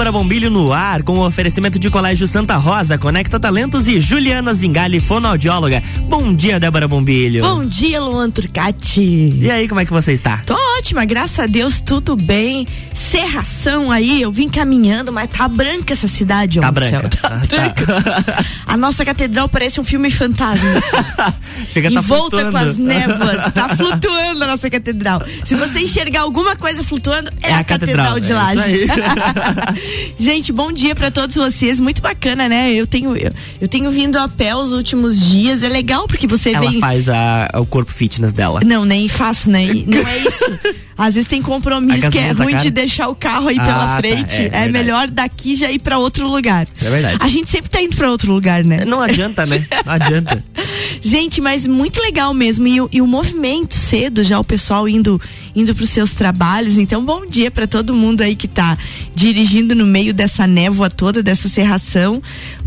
Débora Bombilho no ar, com o oferecimento de Colégio Santa Rosa, Conecta Talentos e Juliana Zingali, fonoaudióloga. Bom dia, Débora Bombilho. Bom dia, Luan Turcati. E aí, como é que você está? Tô ótima, graças a Deus, tudo bem. Serração aí, eu vim caminhando, mas tá branca essa cidade, ó. Tá branca. Tá, tá branca. a nossa catedral parece um filme fantasma. Chega e tá volta flutuando. com as névoas. Tá flutuando a nossa catedral. Se você enxergar alguma coisa flutuando, é, é a, a, catedral, catedral de é Lages. Gente, bom dia para todos vocês. Muito bacana, né? Eu tenho eu, eu, tenho vindo a pé os últimos dias. É legal porque você Ela vem. faz a, o corpo fitness dela. Não, nem faço, nem. Não é isso. Às vezes tem compromisso que é ruim de deixar o carro aí ah, pela tá. frente. É, é, melhor daqui já ir para outro lugar. Isso é verdade. A gente sempre tá indo para outro lugar, né? Não adianta, né? Não adianta. Gente, mas muito legal mesmo. E, e, o movimento cedo, já o pessoal indo indo para os seus trabalhos. Então, bom dia para todo mundo aí que está dirigindo no meio dessa névoa toda, dessa serração.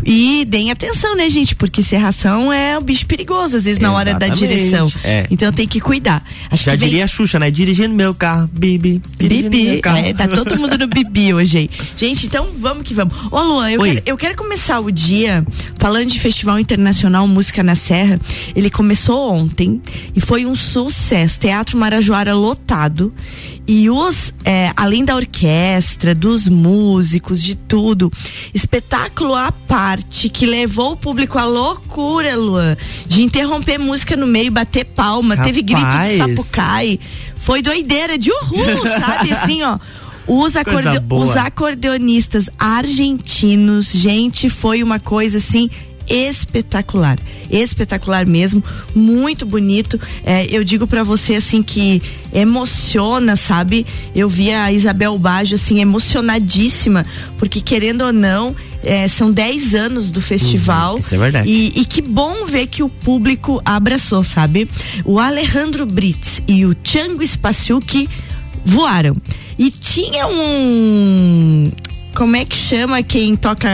E deem atenção, né, gente? Porque serração é um bicho perigoso, às vezes, na hora da direção. É. Então tem que cuidar. Acho Já que diria vem... a Xuxa, né? Dirigindo meu carro, bibi. Bibi. Meu carro. É, tá todo mundo no bibi hoje aí. Gente, então vamos que vamos. Ô, Luan, eu quero, eu quero começar o dia falando de Festival Internacional Música na Serra. Ele começou ontem e foi um sucesso. Teatro Marajoara lotado. E os, é, além da orquestra, dos músicos, de tudo, espetáculo à parte que levou o público à loucura, Luan, de interromper música no meio, bater palma, Rapaz. teve grito de sapucai. Foi doideira de uhul, sabe? Assim, ó. Os, acorde os acordeonistas argentinos, gente, foi uma coisa assim espetacular, espetacular mesmo, muito bonito. É, eu digo para você assim que emociona, sabe? Eu vi a Isabel Baggio assim emocionadíssima, porque querendo ou não, é, são 10 anos do festival. Uhum, isso é verdade. E, e, que bom ver que o público abraçou, sabe? O Alejandro Brits e o Chango Spasiuk voaram. E tinha um como é que chama quem toca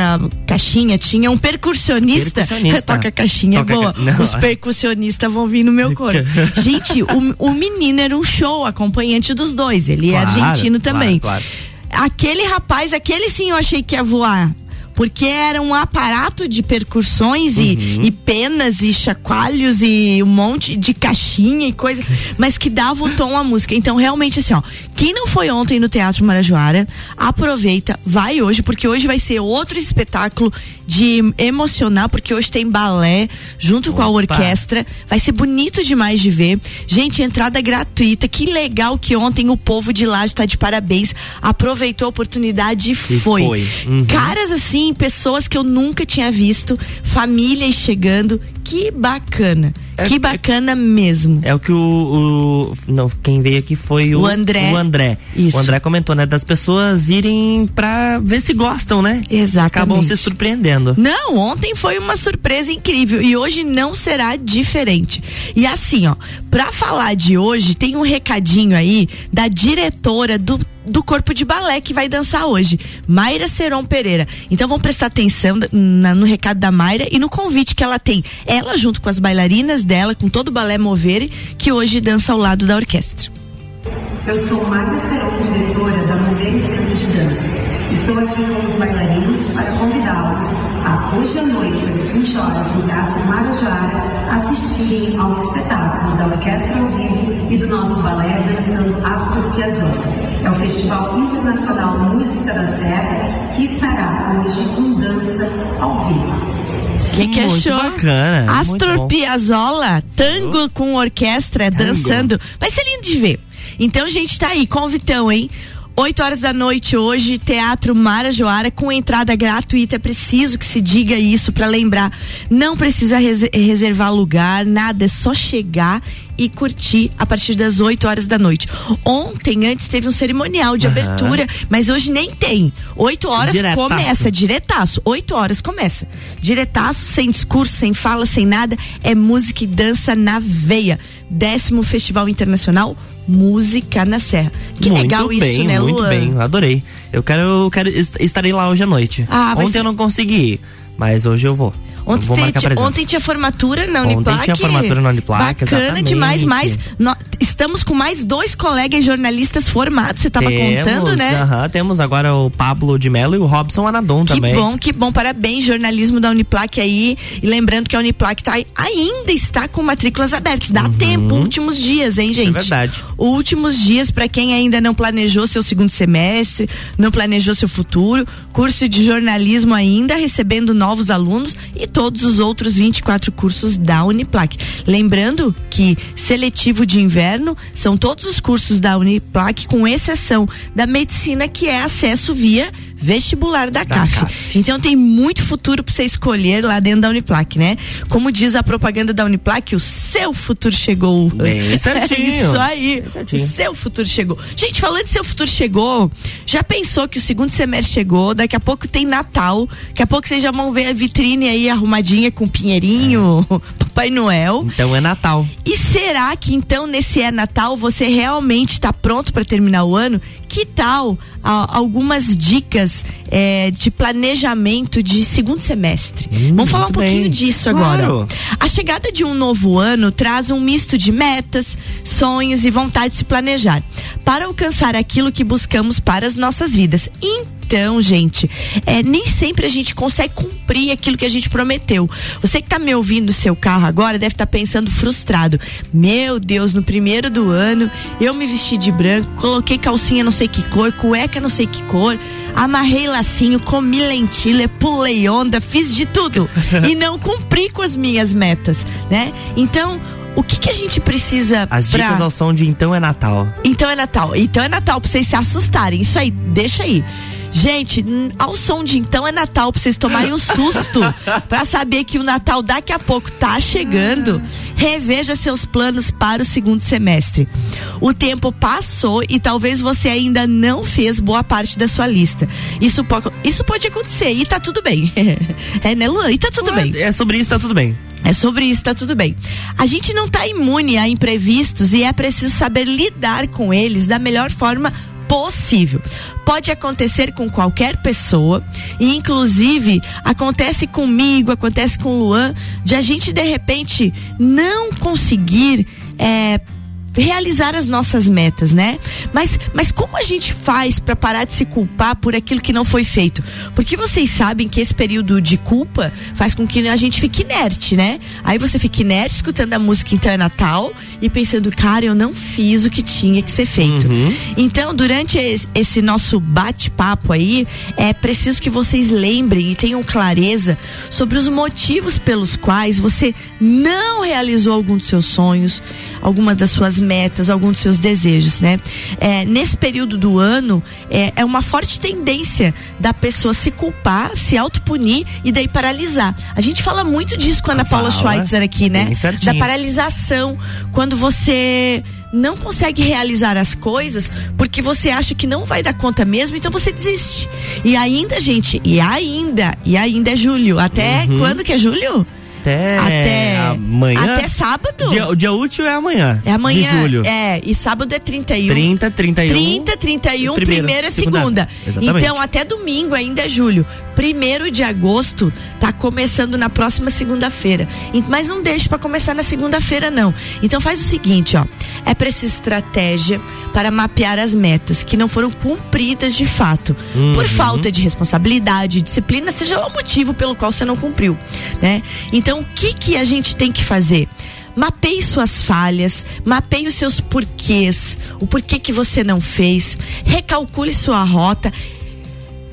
caixinha? Tinha um percussionista, percussionista. toca caixinha toca boa. Ca... Os percussionistas vão vir no meu corpo. Gente, o, o menino era um show, acompanhante dos dois. Ele claro, é argentino também. Claro, claro. Aquele rapaz, aquele sim eu achei que ia voar porque era um aparato de percussões uhum. e, e, penas e chacoalhos e um monte de caixinha e coisa, mas que dava o tom à música. Então, realmente, assim, ó, quem não foi ontem no Teatro Marajoara, aproveita, vai hoje, porque hoje vai ser outro espetáculo de emocionar, porque hoje tem balé junto Opa. com a orquestra. Vai ser bonito demais de ver. Gente, entrada gratuita. Que legal que ontem o povo de lá está de parabéns. Aproveitou a oportunidade e foi. foi. Uhum. Caras assim, pessoas que eu nunca tinha visto, famílias chegando. Que bacana. É, que bacana é, mesmo. É o que o, o, não, quem veio aqui foi o, o André. O André. Isso. O André comentou, né, das pessoas irem pra ver se gostam, né? Exatamente. Acabam se surpreendendo. Não, ontem foi uma surpresa incrível e hoje não será diferente. E assim, ó, pra falar de hoje, tem um recadinho aí da diretora do do corpo de balé que vai dançar hoje, Mayra Seron Pereira. Então vamos prestar atenção na, no recado da Mayra e no convite que ela tem. Ela junto com as bailarinas dela, com todo o balé Movere, que hoje dança ao lado da orquestra. Eu sou Mayra Seron, diretora da Movere Centro de Dança. Estou aqui com os bailarinos horas, no Teatro Marajara, assistirem ao espetáculo da Orquestra ao Vivo e do nosso balé dançando Astor Piazzolla. É o Festival Internacional Música da Serra que estará hoje com dança ao vivo. Que que muito achou? bacana. Astor Piazzolla, tango com orquestra, Tango. dançando. Vai ser lindo de ver. Então, gente, tá aí, convitão, hein? 8 horas da noite hoje, Teatro Marajoara, com entrada gratuita. É preciso que se diga isso para lembrar. Não precisa res reservar lugar, nada, é só chegar e curtir a partir das 8 horas da noite. Ontem, antes, teve um cerimonial de Aham. abertura, mas hoje nem tem. 8 horas Diretaço. começa, diretaço. 8 horas começa. Diretaço, sem discurso, sem fala, sem nada. É música e dança na veia. Décimo Festival Internacional Música na Serra. Que muito legal bem, isso, né, Muito Luan? bem, adorei. Eu quero, eu quero est- estarei lá hoje à noite. Ah, Ontem ser- eu não consegui ir, mas hoje eu vou. Ontem, tinha, ontem tinha formatura na Uniplac. Ontem tinha formatura na Uniplac, Bacana exatamente. demais, mas estamos com mais dois colegas jornalistas formados, você estava contando, né? Uh -huh, temos agora o Pablo de Mello e o Robson Anadon que também. Que bom, que bom, parabéns, jornalismo da Uniplac aí, e lembrando que a Uniplac tá, ainda está com matrículas abertas, dá uhum. tempo, últimos dias, hein, gente? É verdade. Últimos dias para quem ainda não planejou seu segundo semestre, não planejou seu futuro, curso de jornalismo ainda recebendo novos alunos e todos os outros 24 cursos da Uniplac. Lembrando que seletivo de inverno são todos os cursos da Uniplac, com exceção da medicina, que é acesso via vestibular da, da CAF. CAF. Então tem muito futuro para você escolher lá dentro da Uniplac, né? Como diz a propaganda da Uniplac, o seu futuro chegou. Bem certinho. Isso aí. Certinho. O seu futuro chegou. Gente, falando de seu futuro chegou, já pensou que o segundo semestre chegou, daqui a pouco tem Natal, daqui a pouco vocês já vão ver a vitrine aí arrumadinha com pinheirinho, é. Papai Noel. Então é Natal. E será que então nesse é Natal você realmente está pronto para terminar o ano? Que tal a, algumas dicas é, de planejamento de segundo semestre? Hum, Vamos falar um pouquinho bem. disso claro. agora. A chegada de um novo ano traz um misto de metas, sonhos e vontade de se planejar para alcançar aquilo que buscamos para as nossas vidas. Então, gente, é, nem sempre a gente consegue cumprir aquilo que a gente prometeu. Você que está me ouvindo no seu carro agora deve estar tá pensando frustrado. Meu Deus, no primeiro do ano eu me vesti de branco, coloquei calcinha não sei que cor, cueca não sei que cor, amarrei lacinho, comi lentilha, pulei onda, fiz de tudo e não cumpri com as minhas metas, né? Então, o que, que a gente precisa As pra... dicas ao som de então é Natal. Então é Natal. Então é Natal pra vocês se assustarem. Isso aí, deixa aí. Gente, ao som de então é Natal pra vocês tomarem um susto para saber que o Natal daqui a pouco tá chegando. Reveja seus planos para o segundo semestre. O tempo passou e talvez você ainda não fez boa parte da sua lista. Isso, pode, isso pode acontecer e tá tudo bem. É, né, Luan? E tá tudo bem. É sobre isso, tá tudo bem. É sobre isso, tá tudo bem. A gente não tá imune a imprevistos e é preciso saber lidar com eles da melhor forma possível. Pode acontecer com qualquer pessoa e inclusive acontece comigo, acontece com o Luan, de a gente de repente não conseguir é, realizar as nossas metas, né? Mas, mas como a gente faz para parar de se culpar por aquilo que não foi feito? Porque vocês sabem que esse período de culpa faz com que a gente fique inerte, né? Aí você fica inerte escutando a música Então é Natal e pensando, cara, eu não fiz o que tinha que ser feito. Uhum. Então, durante esse nosso bate-papo aí, é preciso que vocês lembrem e tenham clareza sobre os motivos pelos quais você não realizou algum dos seus sonhos, alguma das suas metas, alguns dos seus desejos, né? É, nesse período do ano, é, é uma forte tendência da pessoa se culpar, se autopunir e daí paralisar. A gente fala muito disso com a Ana Paula Schweitzer aqui, né? Da paralisação. Quando você não consegue realizar as coisas porque você acha que não vai dar conta mesmo, então você desiste. E ainda, gente, e ainda, e ainda é julho. Até uhum. quando que é julho? Até, até amanhã. Até sábado. Dia, o dia útil é amanhã. É amanhã. De julho. É, e sábado é 31. 30, 31. 30, 31, primeiro, primeira segunda. segunda. Então até domingo ainda é julho. Primeiro de agosto tá começando na próxima segunda-feira. Mas não deixe para começar na segunda-feira não. Então faz o seguinte, ó. É preciso estratégia para mapear as metas que não foram cumpridas de fato, uhum. por falta de responsabilidade, disciplina, seja lá o motivo pelo qual você não cumpriu, né? Então, o que que a gente tem que fazer? Mapeie suas falhas, mapeie os seus porquês, o porquê que você não fez, recalcule sua rota,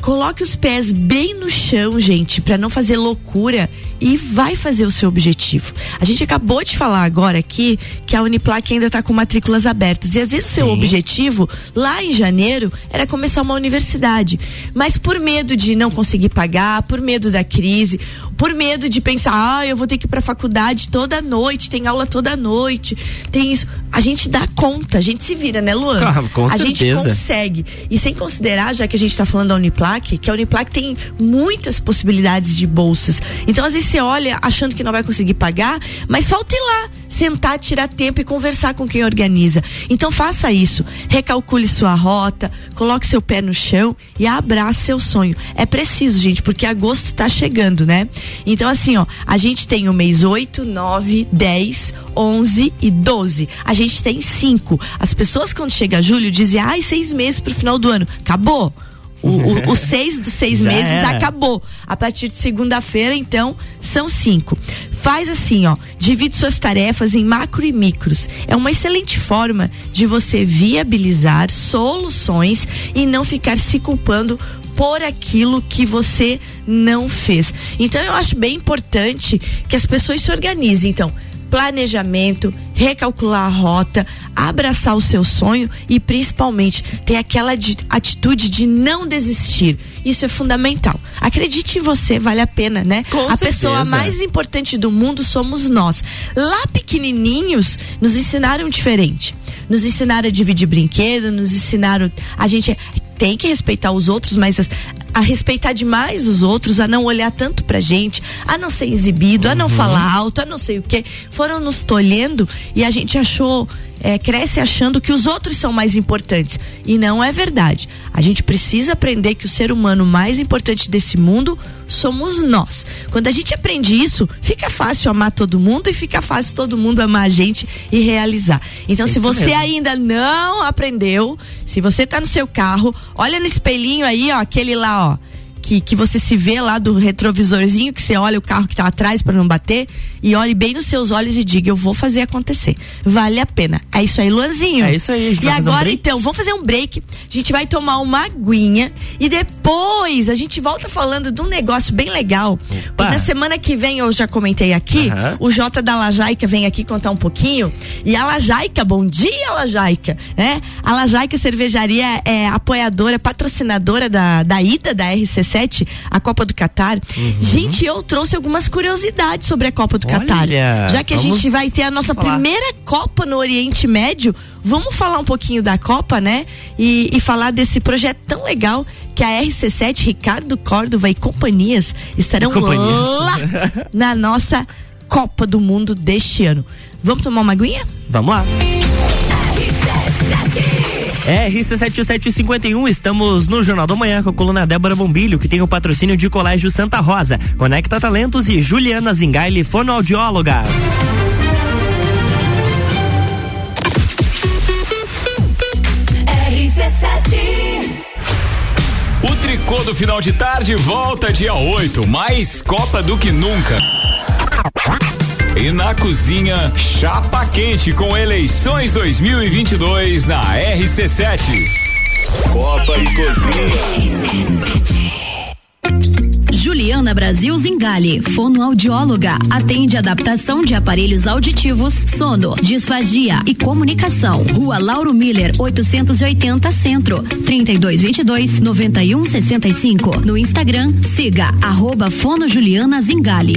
coloque os pés bem no chão, gente, para não fazer loucura e vai fazer o seu objetivo. A gente acabou de falar agora aqui que a Uniplac ainda está com matrículas abertas e às vezes o seu objetivo lá em janeiro era começar uma universidade, mas por medo de não conseguir pagar, por medo da crise, por medo de pensar, ah, eu vou ter que ir para faculdade toda noite, tem aula toda noite, tem isso. A gente dá conta, a gente se vira, né, Luan? Claro, com a certeza. gente consegue. E sem considerar, já que a gente está falando da Uniplac Uniplaque, que a Uniplaque tem muitas possibilidades de bolsas. Então, às vezes você olha achando que não vai conseguir pagar, mas falta ir lá, sentar, tirar tempo e conversar com quem organiza. Então, faça isso. Recalcule sua rota, coloque seu pé no chão e abrace seu sonho. É preciso, gente, porque agosto está chegando, né? Então, assim, ó, a gente tem o mês 8, 9, 10, 11 e 12. A gente tem cinco. As pessoas, quando chega julho, dizem, ai, seis meses pro final do ano. Acabou. O, o, o, seis dos seis Já meses era. acabou. A partir de segunda-feira, então, são cinco. Faz assim, ó. Divide suas tarefas em macro e micros. É uma excelente forma de você viabilizar soluções e não ficar se culpando por aquilo que você não fez. Então eu acho bem importante que as pessoas se organizem. Então, planejamento, recalcular a rota, abraçar o seu sonho e principalmente ter aquela atitude de não desistir. Isso é fundamental. Acredite em você, vale a pena, né? Com a certeza. pessoa mais importante do mundo somos nós. Lá pequenininhos nos ensinaram diferente. Nos ensinaram a dividir brinquedo, nos ensinaram a gente tem que respeitar os outros, mas as, a respeitar demais os outros, a não olhar tanto pra gente, a não ser exibido, uhum. a não uhum. falar alto, a não sei o que, foram nos tolhendo e a gente achou é, cresce achando que os outros são mais importantes. E não é verdade. A gente precisa aprender que o ser humano mais importante desse mundo somos nós. Quando a gente aprende isso, fica fácil amar todo mundo e fica fácil todo mundo amar a gente e realizar. Então, é se você mesmo. ainda não aprendeu, se você tá no seu carro, olha no espelhinho aí, ó, aquele lá, ó que, que você se vê lá do retrovisorzinho, que você olha o carro que está atrás para não bater e olhe bem nos seus olhos e diga: Eu vou fazer acontecer. Vale a pena. É isso aí, Luanzinho. É isso aí, E agora, um então, vamos fazer um break. A gente vai tomar uma aguinha e depois a gente volta falando de um negócio bem legal. Na semana que vem, eu já comentei aqui, uhum. o Jota da Lajaica vem aqui contar um pouquinho. E a Lajaica, bom dia, Lajaica, né? A Lajaica Cervejaria é apoiadora, patrocinadora da, da ida da RCC a Copa do Catar. Uhum. Gente, eu trouxe algumas curiosidades sobre a Copa do Catar. Já que a gente vai ter a nossa falar. primeira Copa no Oriente Médio, vamos falar um pouquinho da Copa, né? E, e falar desse projeto tão legal que a RC7, Ricardo Córdova e companhias estarão companhias. lá na nossa Copa do Mundo deste ano. Vamos tomar uma aguinha? Vamos lá. RC7751, estamos no Jornal da Manhã com a coluna Débora Bombilho, que tem o patrocínio de Colégio Santa Rosa, Conecta Talentos e Juliana Zingaile, fonoaudióloga. O tricô do final de tarde volta dia 8, mais Copa do que nunca. E na cozinha, chapa quente com eleições 2022 na RC7. Copa e Cozinha. Juliana Brasil Zingale, fonoaudióloga, atende adaptação de aparelhos auditivos, sono, disfagia e comunicação. Rua Lauro Miller, 880 Centro, 3222 9165. No Instagram, siga arroba Fono Juliana Zingale.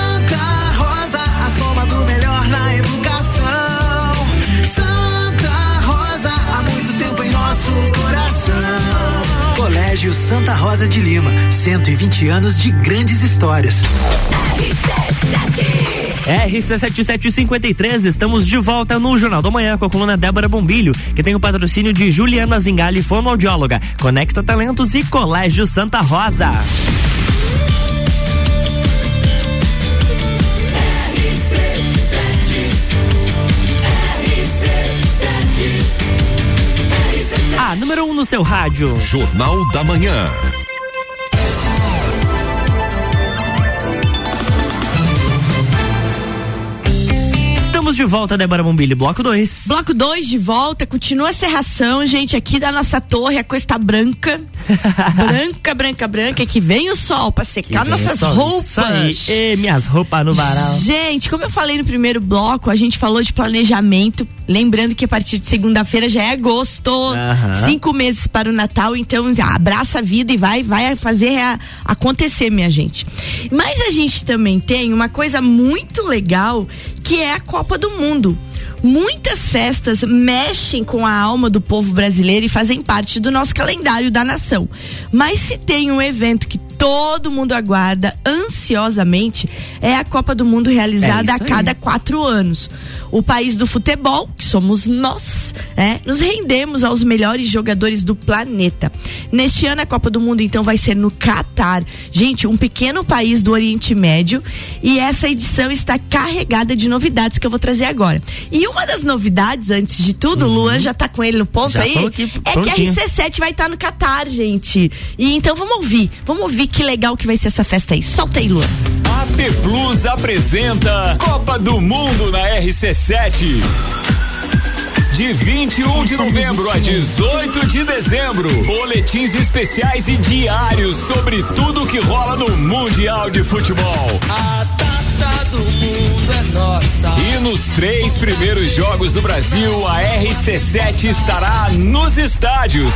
Colégio Santa Rosa de Lima, 120 anos de grandes histórias. RC7753, estamos de volta no Jornal da Manhã com a coluna Débora Bombilho, que tem o patrocínio de Juliana Zingali, fonoaudióloga, Conecta Talentos e Colégio Santa Rosa. no seu rádio. Jornal da Manhã. Estamos de volta, Débora Bombilho, bloco 2. Bloco 2 de volta, continua a serração, gente, aqui da nossa torre, a coisa branca. branca, branca, branca, que vem o sol pra secar nossas roupas. Aí, e minhas roupas no varal. Gente, como eu falei no primeiro bloco, a gente falou de planejamento Lembrando que a partir de segunda-feira já é agosto. Aham. Cinco meses para o Natal, então abraça a vida e vai, vai fazer a- acontecer, minha gente. Mas a gente também tem uma coisa muito legal que é a Copa do Mundo. Muitas festas mexem com a alma do povo brasileiro e fazem parte do nosso calendário da nação. Mas se tem um evento que todo mundo aguarda ansiosamente, é a Copa do Mundo realizada É a isso aí. cada quatro anos. O país do futebol, que somos nós, é, nos rendemos aos melhores jogadores do planeta. Neste ano, a Copa do Mundo, então, vai ser no Catar. Gente, um pequeno país do Oriente Médio. E essa edição está carregada de novidades que eu vou trazer agora. E uma das novidades, antes de tudo, o Luan já tá com ele no ponto Uhum. Já aí. aqui, é que a prontinho. RC7 vai estar no Catar, gente. E então vamos ouvir. Vamos ouvir que legal que vai ser essa festa aí. Solta aí, Luan. AT Plus apresenta Copa do Mundo na RC7. De 21 de novembro a 18 de dezembro. Boletins especiais e diários sobre tudo que rola no Mundial de Futebol. A taça do mundo é nossa. E nos três primeiros jogos do Brasil, a RC7 estará nos estádios.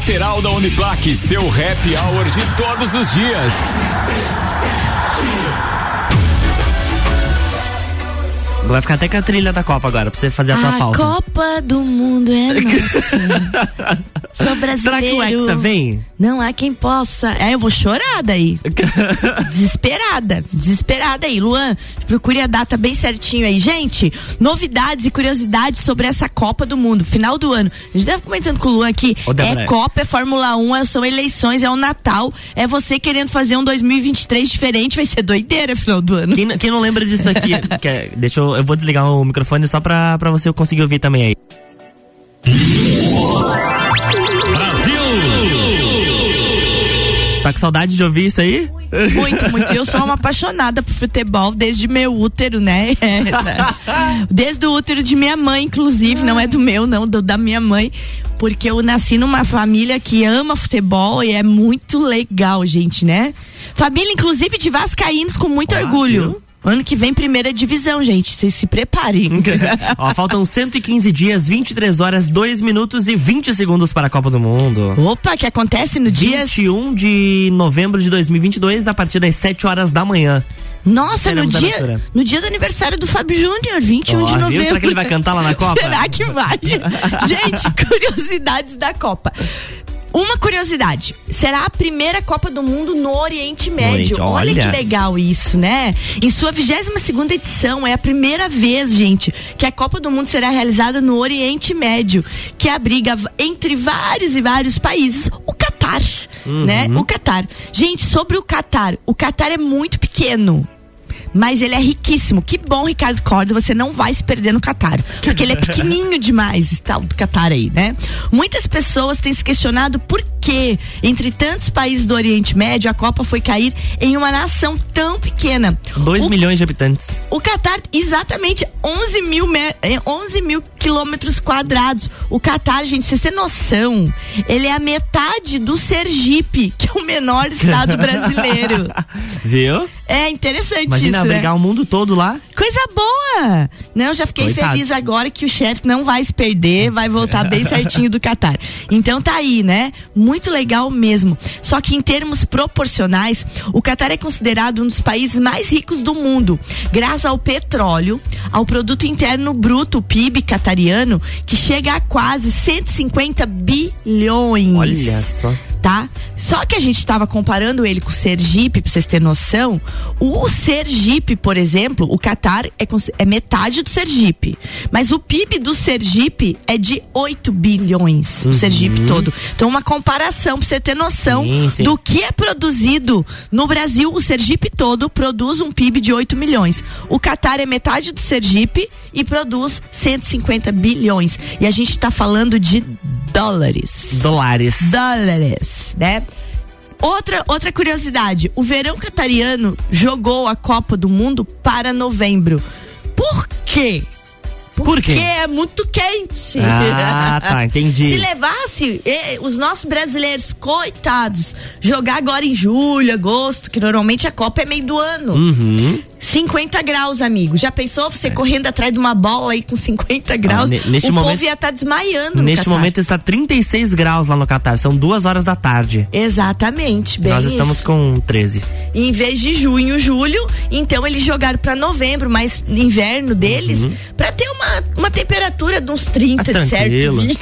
lateral da Uniplaque. Seu happy hour de todos os dias. Vai ficar até com a trilha da Copa agora, pra você fazer a tua a pauta. Copa do Mundo é nossa. Sou brasileiro. Será que o Hexa vem? Não há quem possa. É, eu vou chorar daí. desesperada. Desesperada aí. Luan, procure a data bem certinho aí. Gente, novidades e curiosidades sobre essa Copa do Mundo. Final do ano. A gente deve comentando com o Luan aqui. Ô, Débora. É Copa, é Fórmula 1, é- são eleições, é o Natal. É você querendo fazer um 2023 diferente. Vai ser doideira final do ano. Quem, não- quem não lembra disso aqui, quer- deixa eu, eu vou desligar o microfone só pra, pra você conseguir ouvir também aí. Tá com saudade de ouvir isso aí? Muito, muito. Eu sou uma apaixonada por futebol desde meu útero, né? Desde o útero de minha mãe, inclusive, não é do meu, não, do- da minha mãe. Porque eu nasci numa família que ama futebol e é muito legal, gente, né? Família, inclusive, de Vascaínos com muito Ah, orgulho. viu? Ano que vem, primeira divisão, gente. Vocês se preparem. Ó, faltam 115 dias, 23 horas, 2 minutos e 20 segundos para a Copa do Mundo. Opa, que acontece no dia. 21 de novembro de 2022, a partir das 7 horas da manhã. Nossa, no Teremos dia, no dia do aniversário do Fábio Júnior, 21 Ó, de viu? novembro. Será que ele vai cantar lá na Copa? Será que vai? Gente, curiosidades da Copa. Uma curiosidade, será a primeira Copa do Mundo no Oriente Médio. Oriente, olha. olha. que legal isso, né? Em sua 22 segunda edição, é a primeira vez, gente, que a Copa do Mundo será realizada no Oriente Médio, que abriga v- entre vários e vários países o Catar, né? O Catar. Gente, sobre o Catar, o Catar é muito pequeno. Mas ele é riquíssimo. Que bom, Ricardo Corda, você não vai se perder no Catar. Porque ele é pequenininho demais, tal do Catar aí, né? Muitas pessoas têm se questionado por que, entre tantos países do Oriente Médio, a Copa foi cair em uma nação tão pequena. 2 O milhões de habitantes. o Catar, exatamente 11 mil, me- eh, 11 mil quilômetros quadrados. O Catar, gente, vocês têm noção? Ele é a metade do Sergipe, que é o menor estado brasileiro. Viu? É interessante Imagina isso, né? abrigar o mundo todo lá. Coisa boa! Não, eu já fiquei Coitados. feliz agora que o chefe não vai se perder, vai voltar bem certinho do Catar. Então tá aí, né? Muito legal mesmo. Só que em termos proporcionais, o Catar é considerado um dos países mais ricos do mundo, graças ao petróleo, ao produto interno bruto, o PIB catariano, que chega a quase 150 bilhões. Olha só. Tá? Só que a gente estava comparando ele com o Sergipe, pra vocês terem noção. O Sergipe, por exemplo, o Catar é, é metade do Sergipe. Mas o PIB do Sergipe é de 8 bilhões, uhum. o Sergipe todo. Então, uma comparação pra você ter noção sim, sim. do que é produzido no Brasil. O Sergipe todo produz um PIB de 8 milhões. O Catar é metade do Sergipe e produz 150 bilhões. E a gente está falando de dólares. Dólares. Dólares, né? Outra, outra curiosidade: o verão catariano jogou a Copa do Mundo para novembro. Por quê? Por? Porque é muito quente. Ah, tá, entendi. Se levasse eh, os nossos brasileiros, coitados, jogar agora em julho, agosto, que normalmente a Copa é meio do ano. Uhum. 50 graus, amigo. Já pensou você é. correndo atrás de uma bola aí com 50 graus? Ah, neste o momento, povo ia estar tá desmaiando. Neste momento está 36 graus lá no Catar. São duas horas da tarde. Exatamente. Bem Nós estamos isso. com 13. E em vez de junho, julho, então eles jogaram para novembro, mas inverno deles, uhum. para ter uma, uma temperatura de uns 30, ah, certo? 20.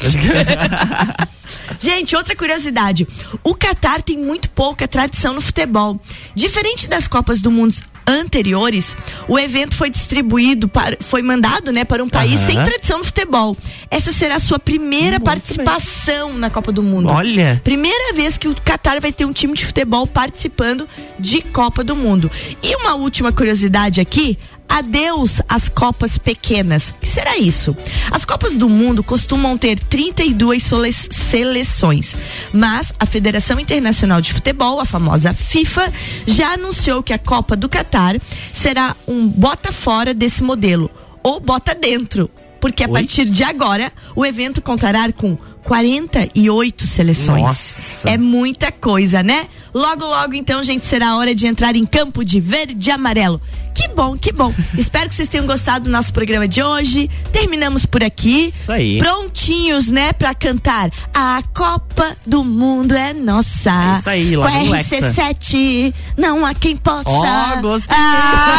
Gente, outra curiosidade. O Catar tem muito pouca tradição no futebol. Diferente das Copas do Mundo anteriores, o evento foi distribuído para, foi mandado, né, para um país sem tradição no futebol. Essa será a sua primeira Muito participação bem. na Copa do Mundo. Olha. Primeira vez que o Qatar vai ter um time de futebol participando de Copa do Mundo. E uma última curiosidade aqui, Adeus às Copas pequenas. O que será isso? As Copas do Mundo costumam ter 32 seleções, mas a Federação Internacional de Futebol, a famosa FIFA, já anunciou que a Copa do Catar será um bota fora desse modelo ou bota dentro, porque a Oi? partir de agora o evento contará com 48 seleções. Nossa. É muita coisa, né? Logo, logo, então, gente, será hora de entrar em campo de verde e amarelo. Que bom, que bom. Espero que vocês tenham gostado do nosso programa de hoje. Terminamos por aqui. Isso aí. Prontinhos, né, pra cantar. A Copa do Mundo é nossa. É isso aí, lá Com RC7, não há quem possa. Ó, oh, gostei. Ah.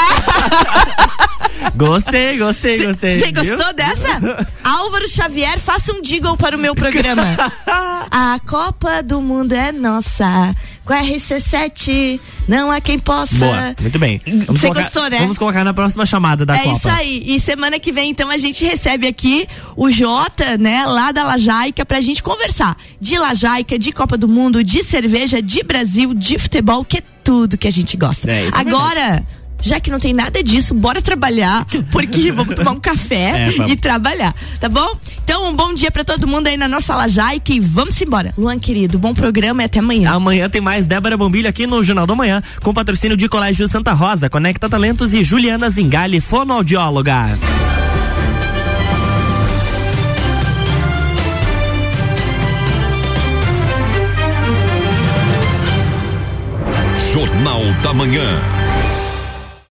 gostei, gostei, gostei. Você gostou dessa? Álvaro Xavier, faça um jingle para o meu programa. a Copa do Mundo é nossa com a RC7, não há quem possa. Boa, muito bem. Você gostou, né? Vamos colocar na próxima chamada da é Copa. É isso aí. E semana que vem, então, a gente recebe aqui o Jota, né, lá da Lajaica, pra gente conversar de Lajaica, de Copa do Mundo, de cerveja, de Brasil, de futebol, que é tudo que a gente gosta. É, Agora. Já que não tem nada disso, bora trabalhar, porque vamos tomar um café é, e trabalhar, tá bom? Então, um bom dia para todo mundo aí na nossa Lajaica e vamos embora. Luan, querido, bom programa e até amanhã. Amanhã tem mais Débora Bombilho aqui no Jornal da Manhã, com patrocínio de Colégio Santa Rosa, Conecta Talentos e Juliana Zingali, fonoaudióloga. Jornal da Manhã.